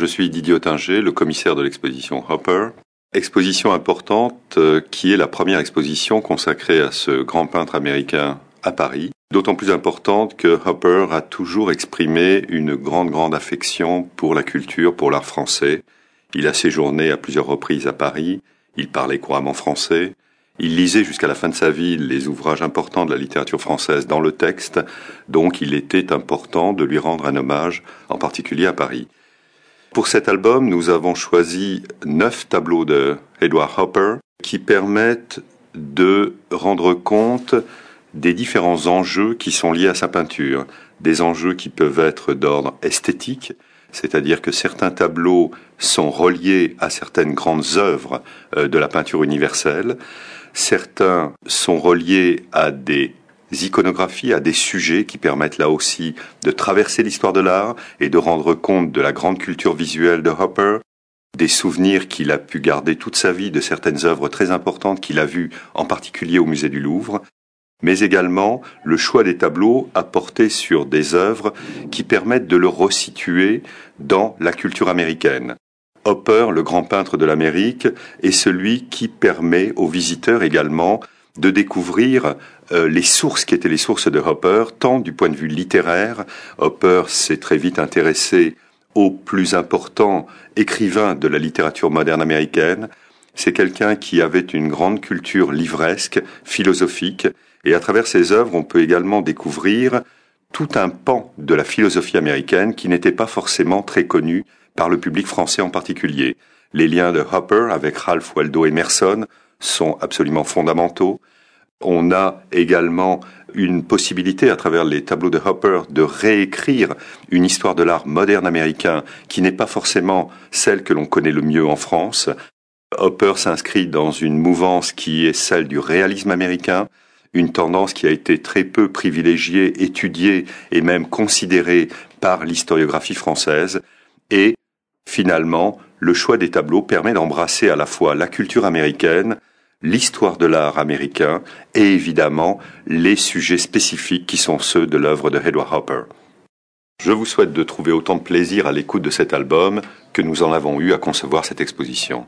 Je suis Didier Ottinger, le commissaire de l'exposition Hopper. Exposition importante euh, qui est la première exposition consacrée à ce grand peintre américain à Paris. D'autant plus importante que Hopper a toujours exprimé une grande, grande affection pour la culture, pour l'art français. Il a séjourné à plusieurs reprises à Paris. Il parlait couramment français. Il lisait jusqu'à la fin de sa vie les ouvrages importants de la littérature française dans le texte, donc il était important de lui rendre un hommage, en particulier à Paris. Pour cet album, nous avons choisi neuf tableaux de Edward Hopper qui permettent de rendre compte des différents enjeux qui sont liés à sa peinture, des enjeux qui peuvent être d'ordre esthétique, c'est-à-dire que certains tableaux sont reliés à certaines grandes œuvres euh, de la peinture universelle, Certains sont reliés à des iconographies, à des sujets qui permettent là aussi de traverser l'histoire de l'art et de rendre compte de la grande culture visuelle de Hopper, des souvenirs qu'il a pu garder toute sa vie de certaines œuvres très importantes qu'il a vues en particulier au musée du Louvre, mais également le choix des tableaux à porter sur des œuvres qui permettent de le resituer dans la culture américaine. Hopper, le grand peintre de l'Amérique, est celui qui permet aux visiteurs également de découvrir euh, les sources qui étaient les sources de Hopper, tant du point de vue littéraire. Hopper s'est très vite intéressé aux plus importants écrivains de la littérature moderne américaine. C'est quelqu'un qui avait une grande culture livresque, philosophique, et à travers ses œuvres, on peut également découvrir tout un pan de la philosophie américaine qui n'était pas forcément très connu par le public français en particulier. Les liens de Hopper avec Ralph Waldo Emerson sont absolument fondamentaux. On a également une possibilité à travers les tableaux de Hopper de réécrire une histoire de l'art moderne américain qui n'est pas forcément celle que l'on connaît le mieux en France. Hopper s'inscrit dans une mouvance qui est celle du réalisme américain, une tendance qui a été très peu privilégiée, étudiée et même considérée par l'historiographie française. Et finalement, le choix des tableaux permet d'embrasser à la fois la culture américaine, l'histoire de l'art américain et évidemment les sujets spécifiques qui sont ceux de l'œuvre de Edward Hopper. Je vous souhaite de trouver autant de plaisir à l'écoute de cet album que nous en avons eu à concevoir cette exposition.